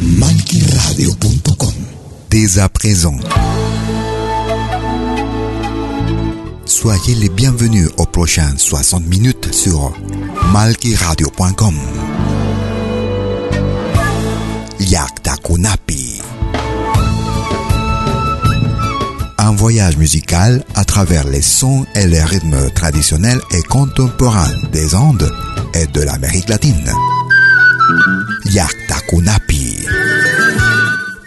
Malquiradio.com Dès à présent. Soyez les bienvenus aux prochaines 60 minutes sur malquiradio.com. Yaktakunapi. Un voyage musical à travers les sons et les rythmes traditionnels et contemporains des Andes et de l'Amérique latine. Yaktakunapi.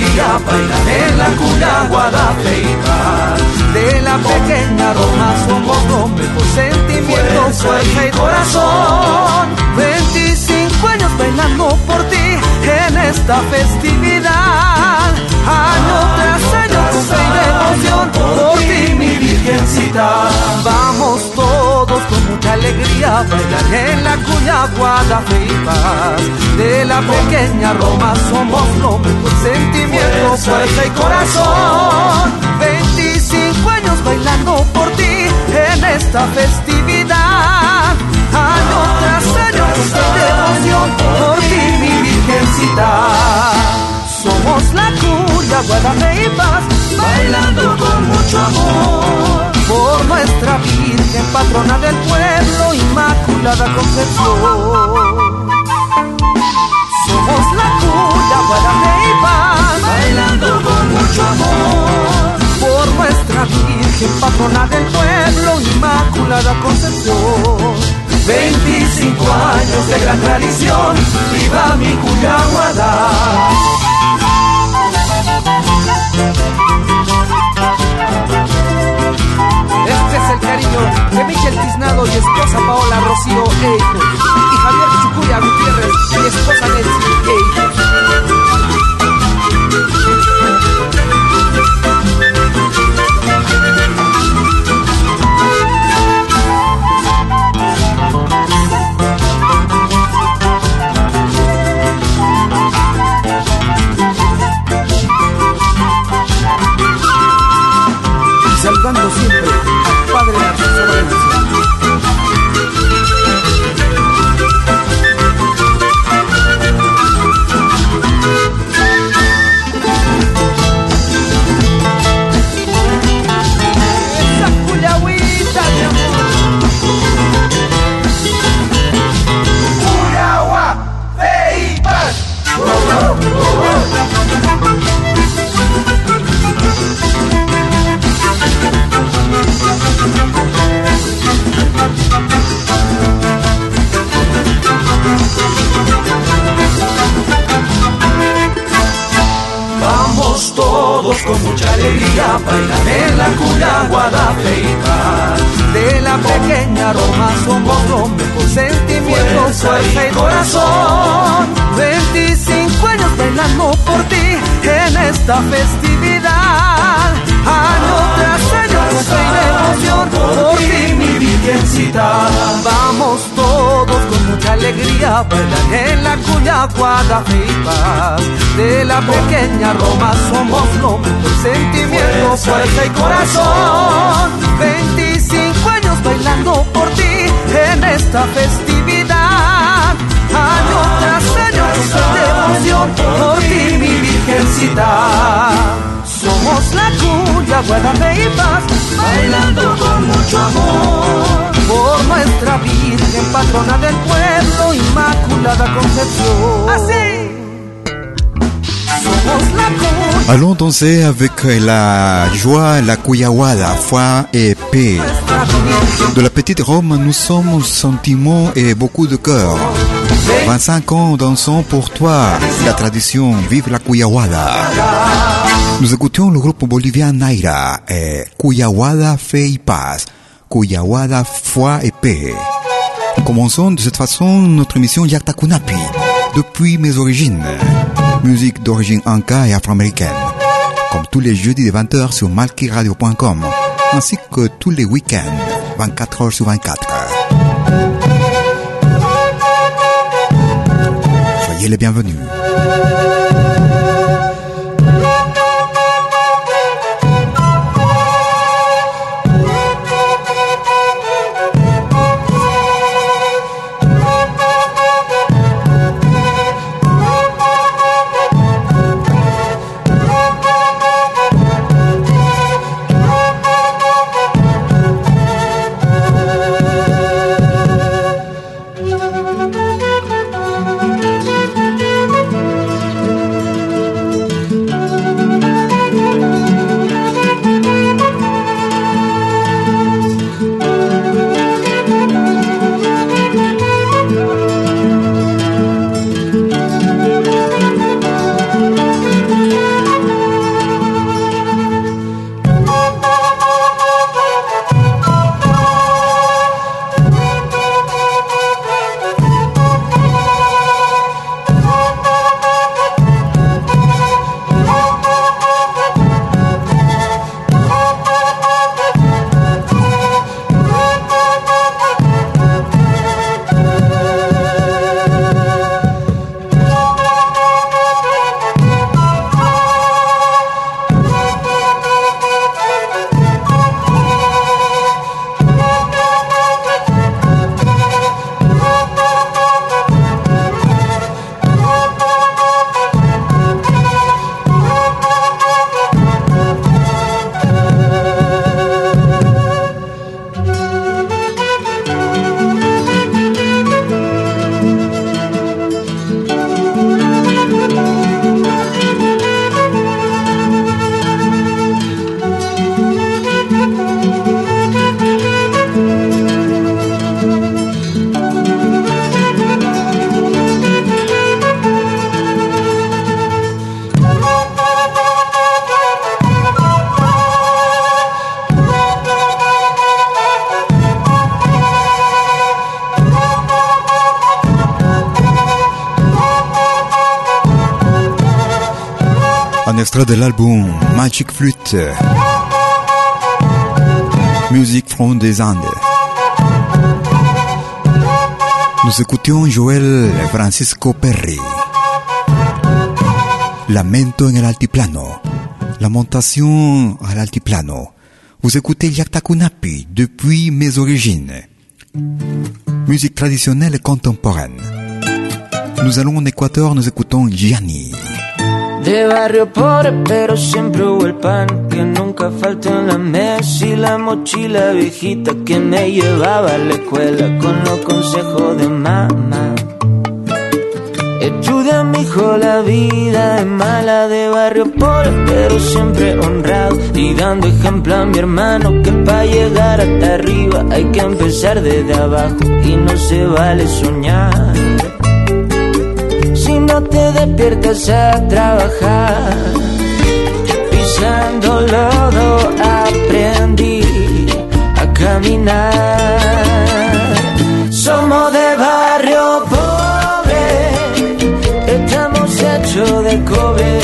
Bailar en la cuya guadafeita. De la pequeña Roma somos los mejor sentimientos, fuerza y corazón. 25 años bailando por ti en esta festividad. Alegría bailar en la y paz. De la pequeña Roma somos los mejor sentimientos, fuerza y corazón. 25 años bailando por ti en esta festividad. Año tras año con y devoción por ti mi virgencita. Somos la cuya, guardame y paz, bailando con mucho amor. Por nuestra Virgen, patrona del pueblo, Inmaculada Concepción. Somos la y paz, bailando con mucho amor. Por nuestra Virgen, patrona del pueblo, Inmaculada Concepción. 25 años de gran tradición, viva mi Cuyaguada. El cariño de Michel Tiznado y esposa Paola Rocío e hijos. Y Javier Chucuya Gutiérrez y esposa Nancy e de la pequeña Roma somos nombres, sentimiento, fuerza y corazón. 25 años bailando por ti en esta festividad. Año tras año, nuestra devoción por ti, mi virgencita. Guada, fe y paz, bailando con mucho amor. Por nuestra Virgen, patrona del pueblo, Inmaculada Concepción. Así. Allons danser avec la joie, la couillawada, foi et paix. De la petite Rome, nous sommes sentiments et beaucoup de cœur. 25 ans dansant pour toi, la tradition, vive la couillawada. Nous écoutions le groupe bolivien Naira et Cuyawada Fe Paz, Cuyawada Foi et Paix. Commençons de cette façon notre émission Yakta Kunapi, depuis mes origines musique d'origine anka et afro-américaine. Comme tous les jeudis de 20h sur malkiradio.com, ainsi que tous les week-ends, 24h sur 24. Soyez les bienvenus. De l'album Magic Flute. Musique from des Andes. Nous écoutions Joel Francisco Perry. Lamento en el altiplano. Lamentation à l'altiplano. Vous écoutez Yaktakunapi depuis mes origines. Musique traditionnelle et contemporaine. Nous allons en Équateur, nous écoutons Gianni. De barrio pobre, pero siempre hubo el pan que nunca falta en la mesa. Y la mochila viejita que me llevaba a la escuela con los consejos de mamá. Estudia hijo la vida es mala de barrio pobre, pero siempre honrado. Y dando ejemplo a mi hermano que para llegar hasta arriba hay que empezar desde abajo. Y no se vale soñar no te despiertas a trabajar. Pisando lodo aprendí a caminar. Somos de barrio pobre, estamos hechos de cobre.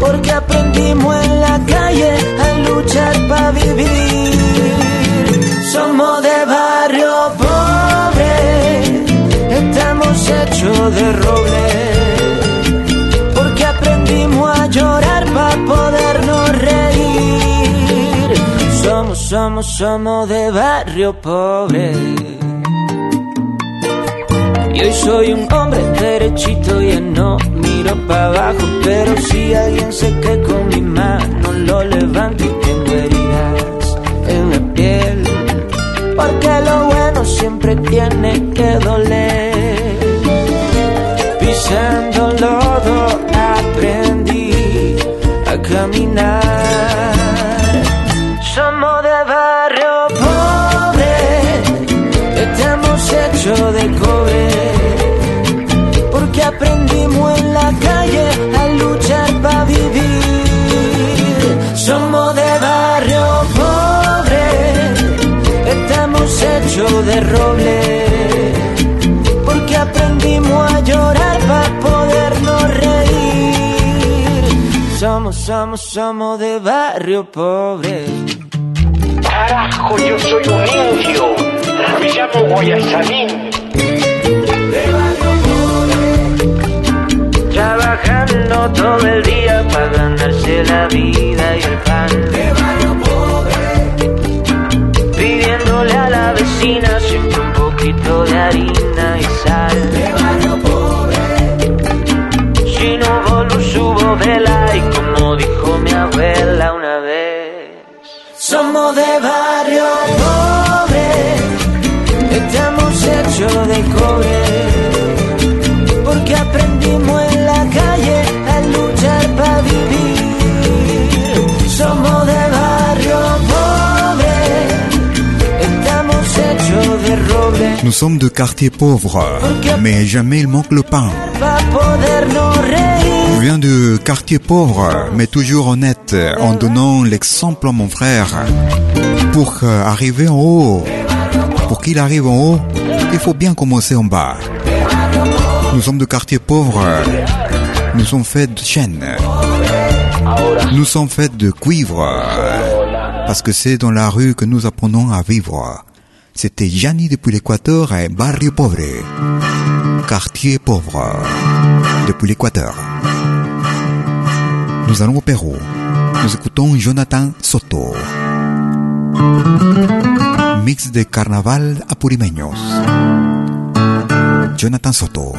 Porque aprendimos en la calle a luchar para vivir. Somos de porque aprendimos a llorar para podernos reír. Somos, somos, somos de barrio pobre. Y hoy soy un hombre derechito y no miro para abajo, pero si alguien se que con mi mano lo lo levanto Somos de barrio pobre, estamos hechos de cobre. Porque aprendimos en la calle a luchar para vivir. Somos de barrio pobre, estamos hechos de roble. Somos, somos, somos de barrio pobre. Carajo, yo soy un indio. Me llamo Guayasamín. Trabajando todo el día para ganarse la vida y el pan. Pidiéndole a la vecina siempre un poquito de harina vela y como dijo mi abuela una vez. Somos de barrio pobre, estamos hechos de cobre. Porque aprendimos en la calle a luchar para vivir. Somos de barrio pobre, estamos hechos de roble. Nous sommes de quartier pauvre, mais jamais il manque le pain. Para podernos reír. Je viens de quartier pauvre, mais toujours honnête, en donnant l'exemple à mon frère. Pour euh, arriver en haut, pour qu'il arrive en haut, il faut bien commencer en bas. Nous sommes de quartier pauvre, nous sommes faits de chêne, nous sommes faits de cuivre, parce que c'est dans la rue que nous apprenons à vivre. C'était Gianni depuis l'Équateur et Barrio Pobre, quartier pauvre, depuis l'Équateur. Nous allons au Pérou. Nous écoutons Jonathan Soto. Mix de carnaval apurimeños. Jonathan Soto.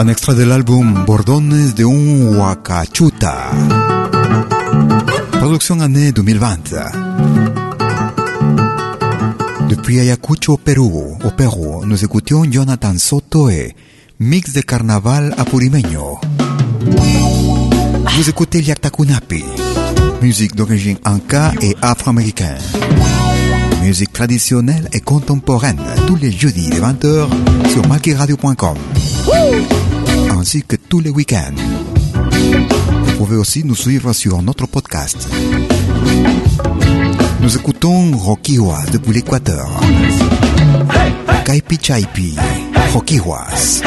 Un extrait de l'album Bordones de un Huacachuta. Production année 2020. Depuis Ayacucho, Pérou, au Pérou, nous écoutions Jonathan Soto et Mix de carnaval apurimeño. Vous écoutez Liaktakunapi, musique d'origine anka et afro-américaine. Musique traditionnelle et contemporaine tous les jeudis de 20h sur malkiradio.com ainsi que tous les week-ends. Vous pouvez aussi nous suivre sur notre podcast. Nous écoutons Roquiwas depuis l'Équateur. Kaipi Chaipi, Roquiwas.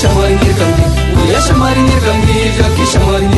шамарин ирканги, уя шамарин ирканги, жаки шамарин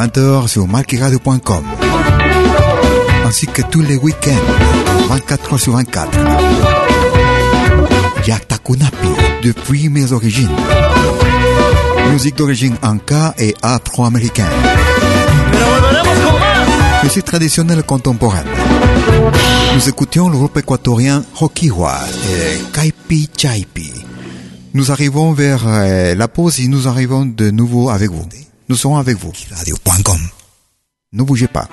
20h sur marqueradio.com. Ainsi que tous les week-ends, 24 heures sur 24. Yaktakunapi, depuis mes origines. Musique d'origine anka et afro-américaine. Musique traditionnelle contemporaine. Nous écoutions le groupe équatorien Rokiwa et Kaipi Chaipi. Nous arrivons vers euh, la pause et nous arrivons de nouveau avec vous. Nous serons avec vous. No bougez pas.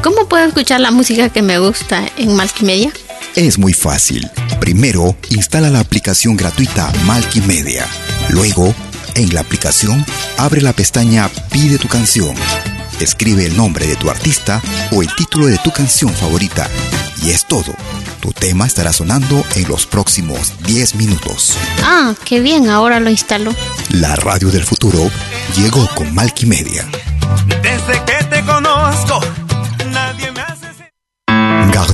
¿Cómo puedo escuchar la música que me gusta en Multimedia? Es muy fácil. Primero, instala la aplicación gratuita Multimedia. Luego, en la aplicación, abre la pestaña Pide tu canción. Escribe el nombre de tu artista o el título de tu canción favorita. Y es todo. Tu tema estará sonando en los próximos 10 minutos. Ah, qué bien, ahora lo instalo. La radio del futuro llegó con Multimedia. Desde que te conozco,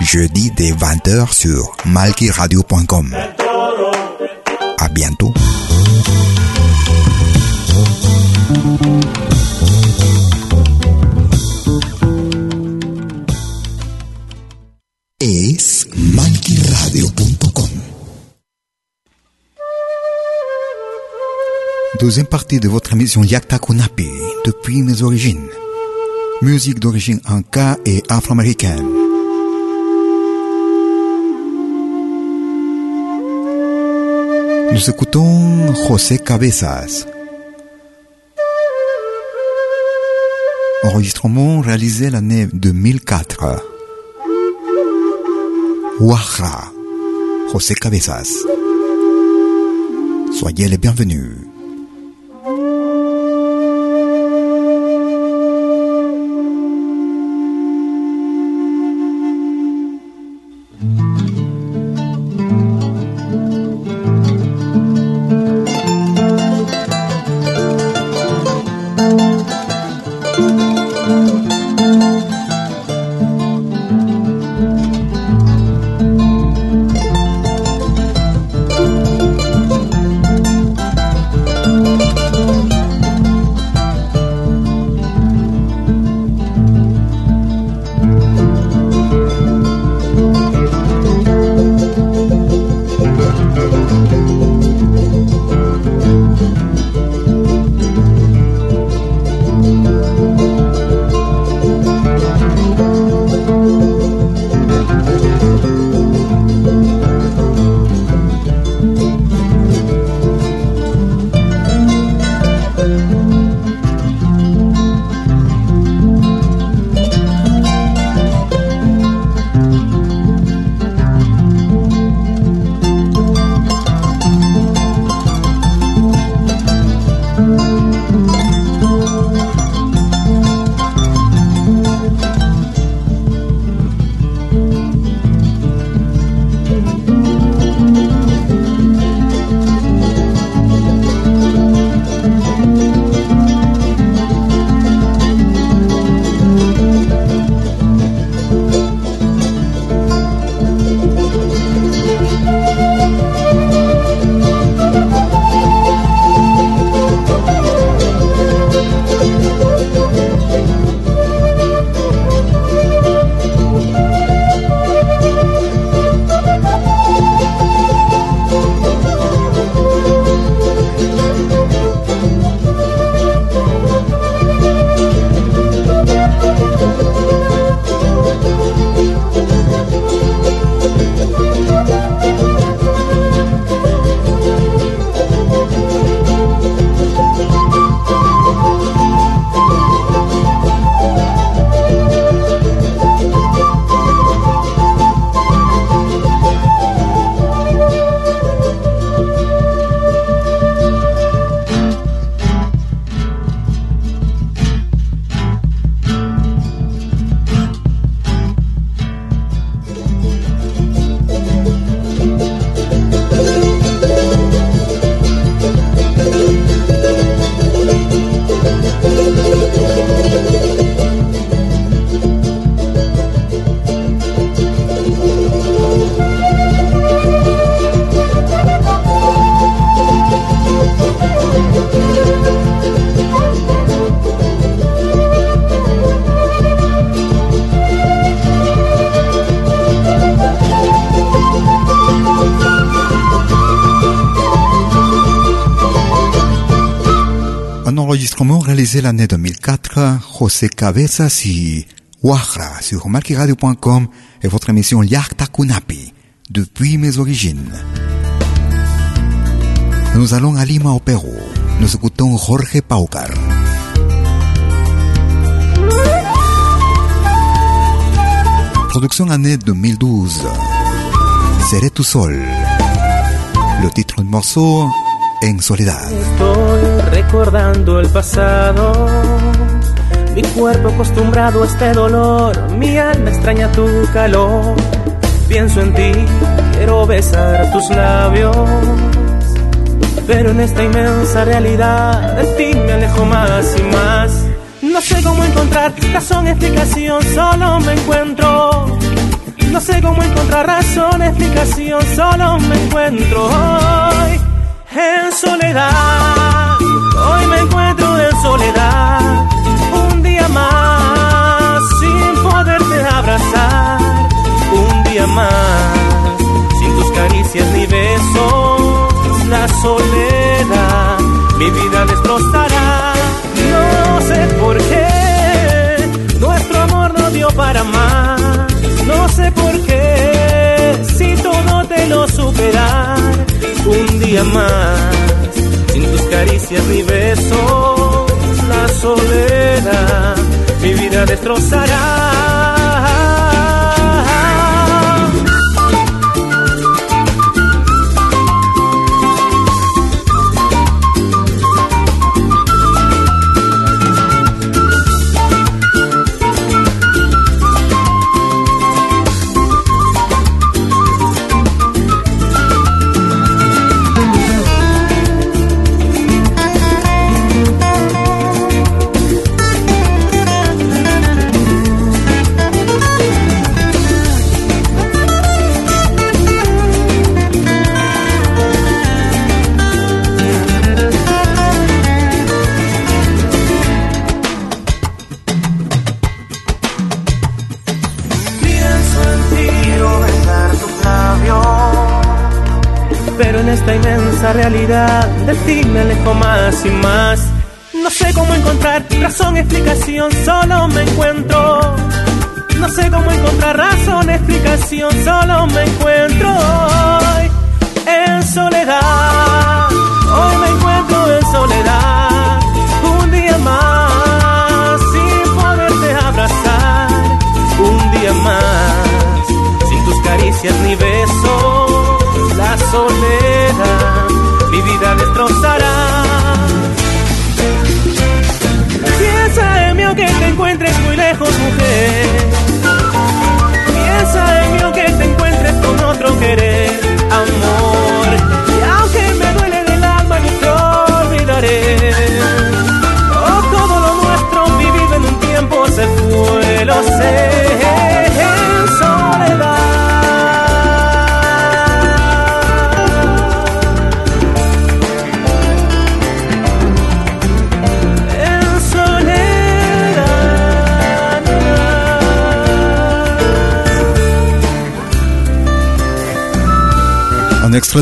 Jeudi dès 20h sur malkiradio.com. À bientôt. Es malkiradio.com. Deuxième partie de votre émission Yakta Kunapi, depuis mes origines. Musique d'origine inca et afro-américaine. Nous écoutons José Cabezas. Enregistrement réalisé l'année 2004. Ouaha, José Cabezas. Soyez les bienvenus. L'année 2004, José Cabezas y Wahra sur malkiradio.com et votre émission Yakta Kunapi, depuis mes origines. Nous allons à Lima au Pérou. Nous écoutons Jorge Paucar. Production année 2012. Seré tu sol. Le titre du morceau En soledad. Recordando el pasado. Mi cuerpo acostumbrado a este dolor. Mi alma extraña tu calor. Pienso en ti, quiero besar tus labios. Pero en esta inmensa realidad de ti me alejo más y más. No sé cómo encontrar razón, explicación, solo me encuentro. No sé cómo encontrar razón, explicación, solo me encuentro hoy en soledad. Soledad, un día más sin poderte abrazar, un día más sin tus caricias ni besos, la soledad mi vida destrozará. No sé por qué nuestro amor no dio para más, no sé por qué si todo te lo superar un día más, sin tus caricias ni besos, la soledad mi vida destrozará. Realidad de ti me alejo más y más. No sé cómo encontrar razón, explicación, solo me encuentro. No sé cómo encontrar razón, explicación, solo me encuentro hoy en soledad. Hoy me encuentro en soledad, un día más sin poderte abrazar, un día más sin tus caricias ni besos, la soledad destrozará. Piensa en mí aunque te encuentres muy lejos, mujer.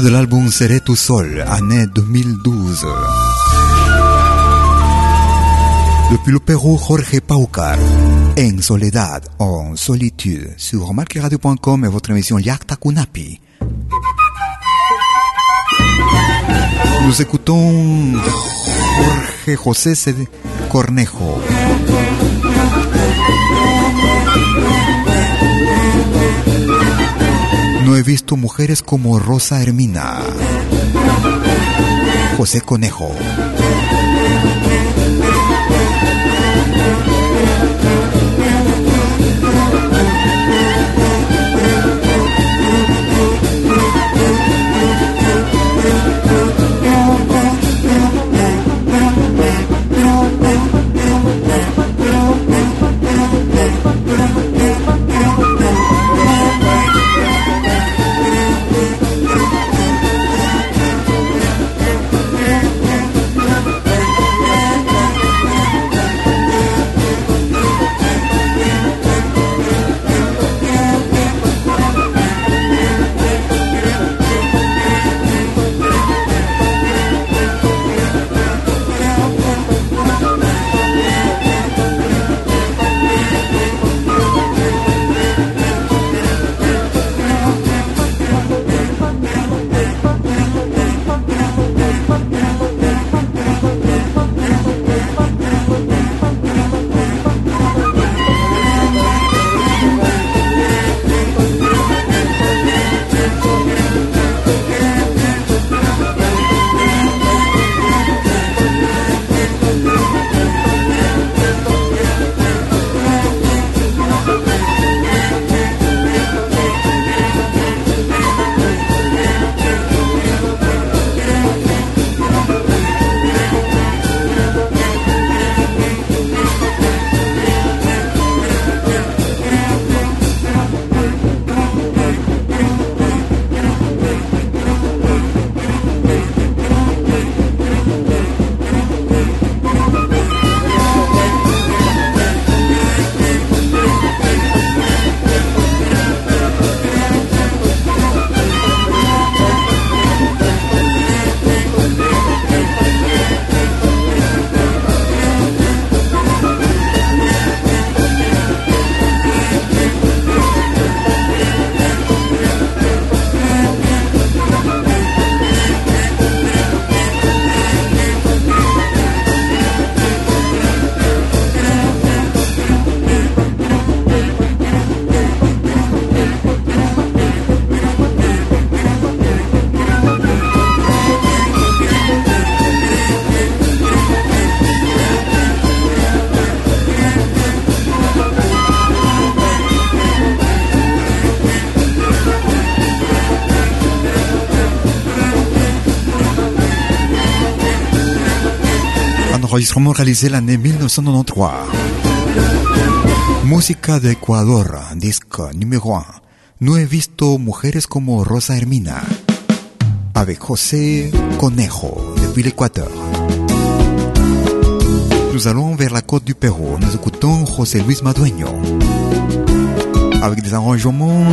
De l'album Seré tout sol, année 2012. Depuis le Pérou, Jorge Paucar, En soledad, en solitude, sur marqueradio.com et votre émission Yakta Kunapi. Nous écoutons Jorge José Cornejo. No he visto mujeres como Rosa Hermina. José Conejo. Enregistrement réalisé l'année 1993. Música de Ecuador, disco numéro 1. No he visto mujeres como Rosa Hermina. Avec José Conejo, depuis l'Équateur. Nous allons vers la côte du Pérou. Nous écoutons José Luis Madueño. Avec des arrangements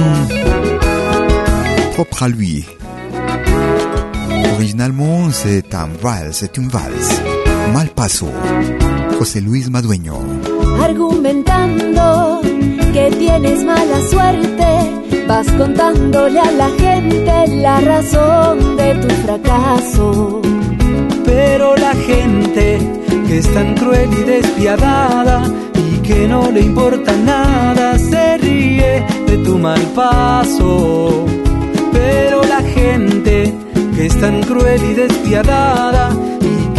propres à lui. Originalement, c'est un vals, c'est une valse. Malpaso. José Luis Madueño. Argumentando que tienes mala suerte, vas contándole a la gente la razón de tu fracaso. Pero la gente que es tan cruel y despiadada y que no le importa nada, se ríe de tu mal paso. Pero la gente que es tan cruel y despiadada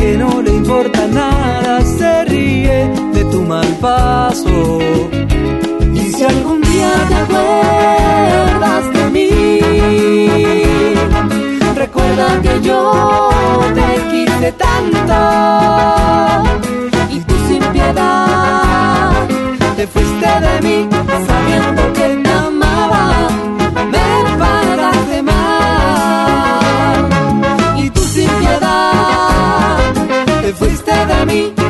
que no le importa nada, se ríe de tu mal paso. Y si algún día te acuerdas de mí, recuerda que yo te quise tanto y tú sin piedad te fuiste de mí sabiendo que te te fuiste de mí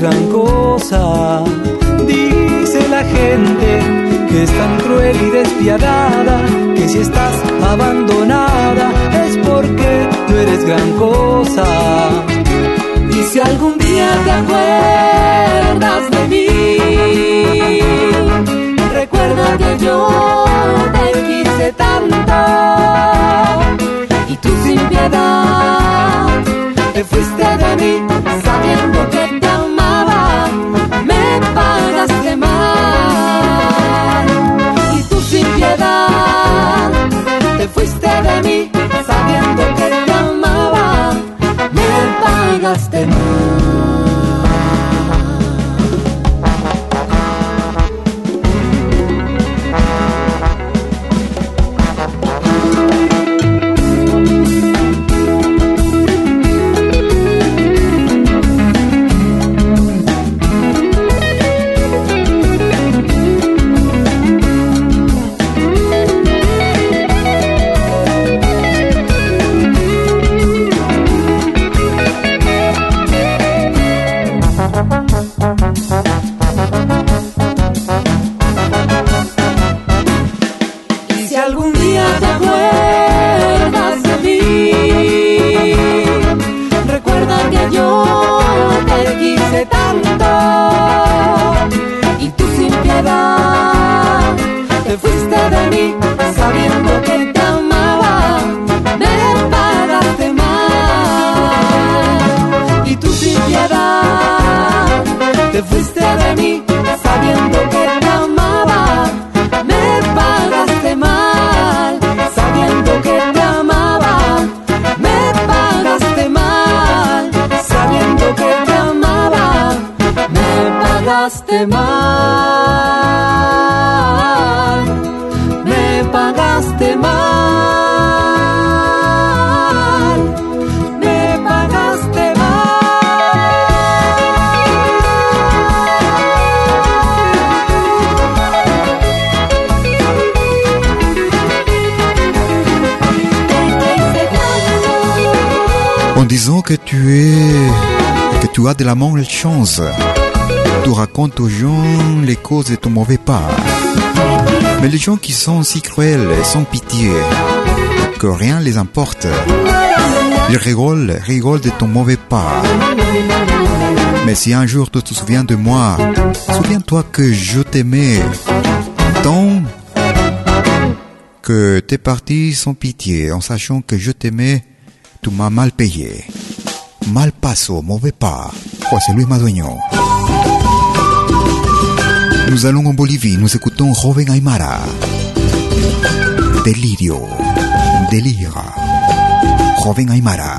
gran cosa. Dice la gente que es tan cruel y despiadada que si estás abandonada es porque no eres gran cosa. Y si algún día te acuerdas de mí, recuerda que yo te quise tanto y tú sin piedad te fuiste de mí and. Día acuerdas de mí, recuerda que yo te quise tanto y tú sin piedad te fuiste de mí En disant que tu es, que tu as de la malchance, tu racontes aux gens les causes de ton mauvais pas. Mais les gens qui sont si cruels sans pitié, que rien les importe, ils rigolent, rigolent de ton mauvais pas. Mais si un jour tu te souviens de moi, souviens-toi que je t'aimais tant que t'es parti sans pitié en sachant que je t'aimais, tu m'as mal payé. Mal paso, mauvais pas. José Luis Madueño. Nous allons en Bolivie, nous écoutons Joven Aymara. Delirio, delira. Joven Aymara.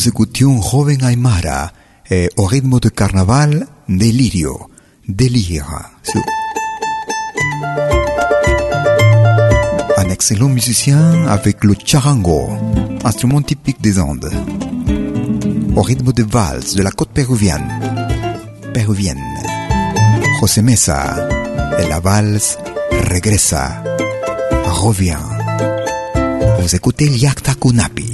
Nous écoutions Joven Aymara et au rythme de carnaval, Delirio, délire. Un excellent musicien avec le charango, instrument typique des Andes. Au rythme de valse de la côte péruvienne. Péruvienne. José Mesa et la valse regressa, revient. Vous écoutez Liakta Kunapi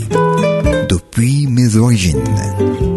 depuis mes origines.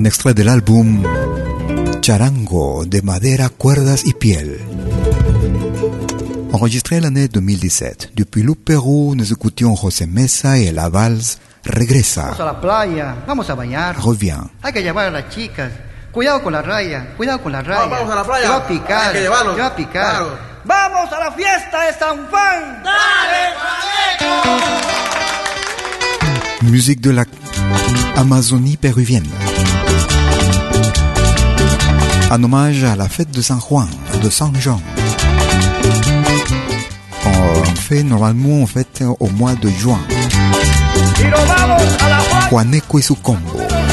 Un extrait de l'album Charango de madera, cuerdas y piel. Enregistré l'année 2017. Depuis le Pérou, nous écoutions José Mesa et la valse Regresa. Vamos a la playa, vamos a bañar. Revient. Hay que llevar a las chicas. Cuidado con la raya, cuidado con la raya. vamos a la playa. Va a picar. Hay que llevarlos. Te va a picar. Claro. ¡Vamos a la fiesta de San Juan! Musique de la Amazonie péruvienne. En hommage à la fête de San Juan, de San Jean. On fait normalement en fait au mois de juin. Juaneco y su combo.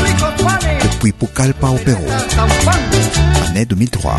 ricos Juanes. Depuis Pucallpa au Pérou. Année 2003.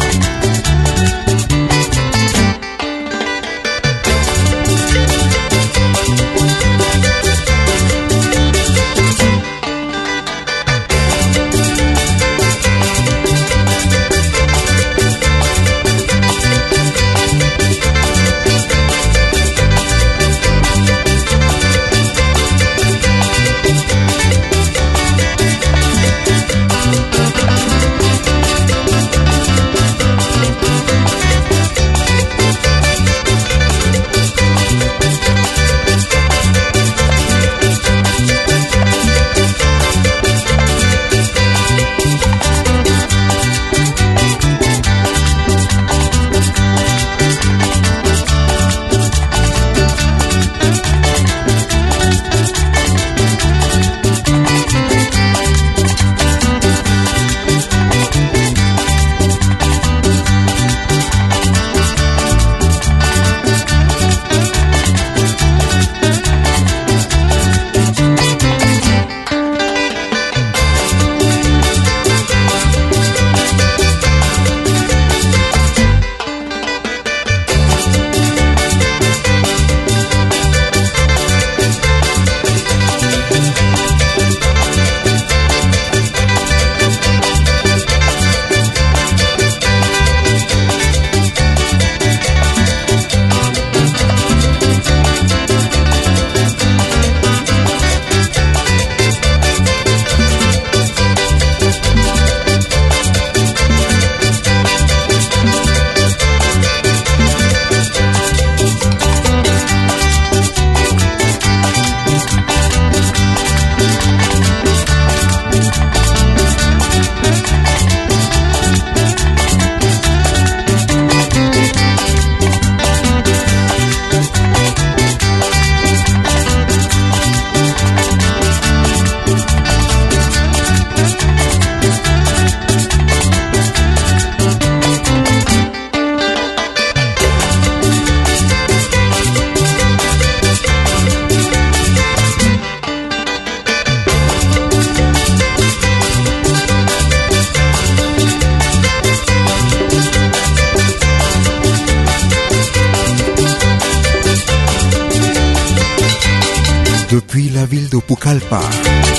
Depuis la ville de Pucallpa,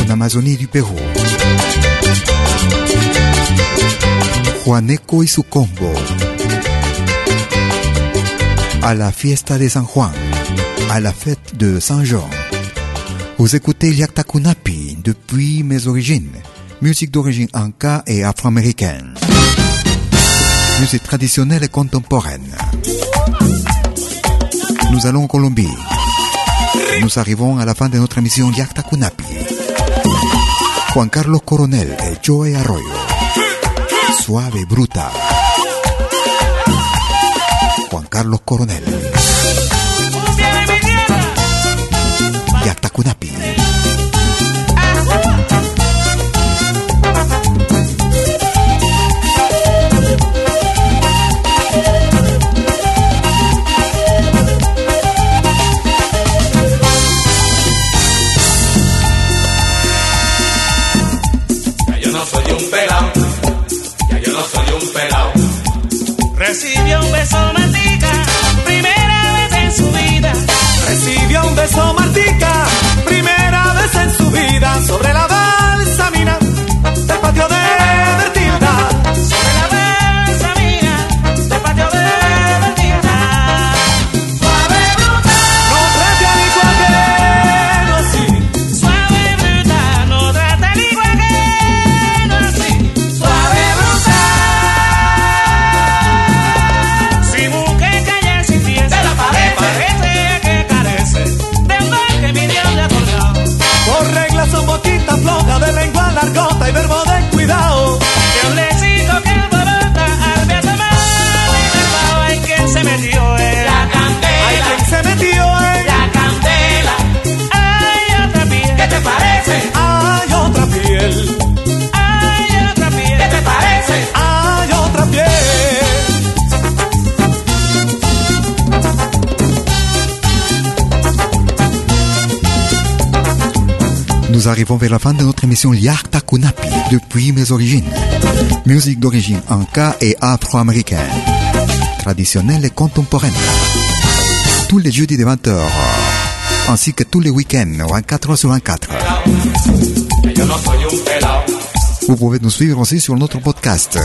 en Amazonie du Pérou. Juaneco y su combo. À la fiesta de San Juan, à la fête de Saint Jean. Vous écoutez Liaktakunapi depuis mes origines. Musique d'origine anka et afro-américaine. Musique traditionnelle et contemporaine. Nous allons en Colombie. Nous arrivons à la fin de notre émission Yakta Kunapi. Juan Carlos Coronel et Joey Arroyo. Suave Bruta. Juan Carlos Coronel. Yakta Kunapi. beso Martica, primera vez en su vida sobre la cuidado. Arrivons vers la fin de notre émission Yarta Kunapi, depuis mes origines. Musique d'origine anka et afro-américaine, traditionnelle et contemporaine. Tous les jeudis de 20h, ainsi que tous les week-ends, 24 h sur 24. Yo no soy un pelao. Vous pouvez nous suivre aussi sur notre podcast,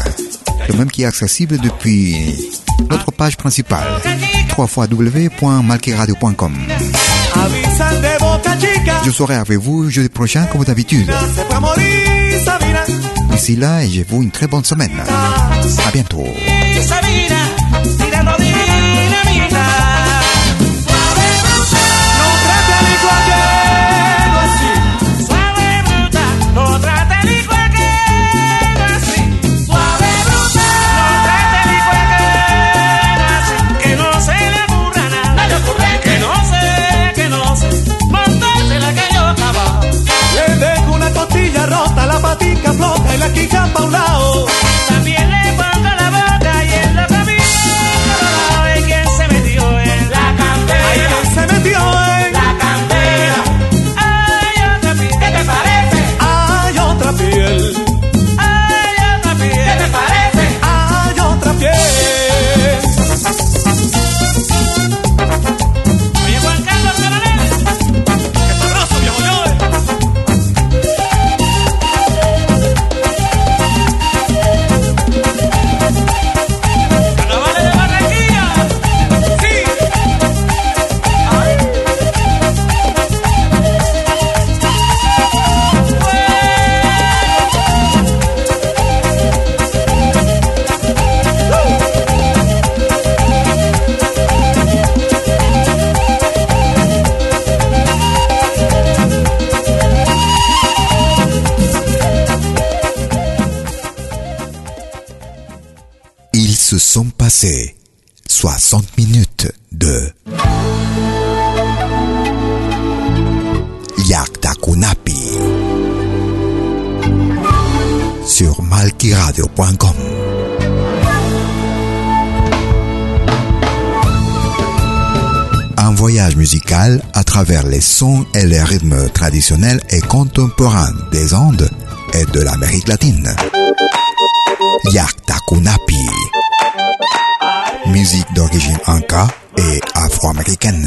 le même qui est accessible depuis notre page principale, www.malkiradio.com. Je serai avec vous jeudi prochain comme d'habitude. D'ici là, je vous une très bonne semaine. À bientôt. baila aquí pa' un lado. Travers les sons et les rythmes traditionnels et contemporains des Andes et de l'Amérique latine. Yakta Kunapi. Musique d'origine inca et afro-américaine.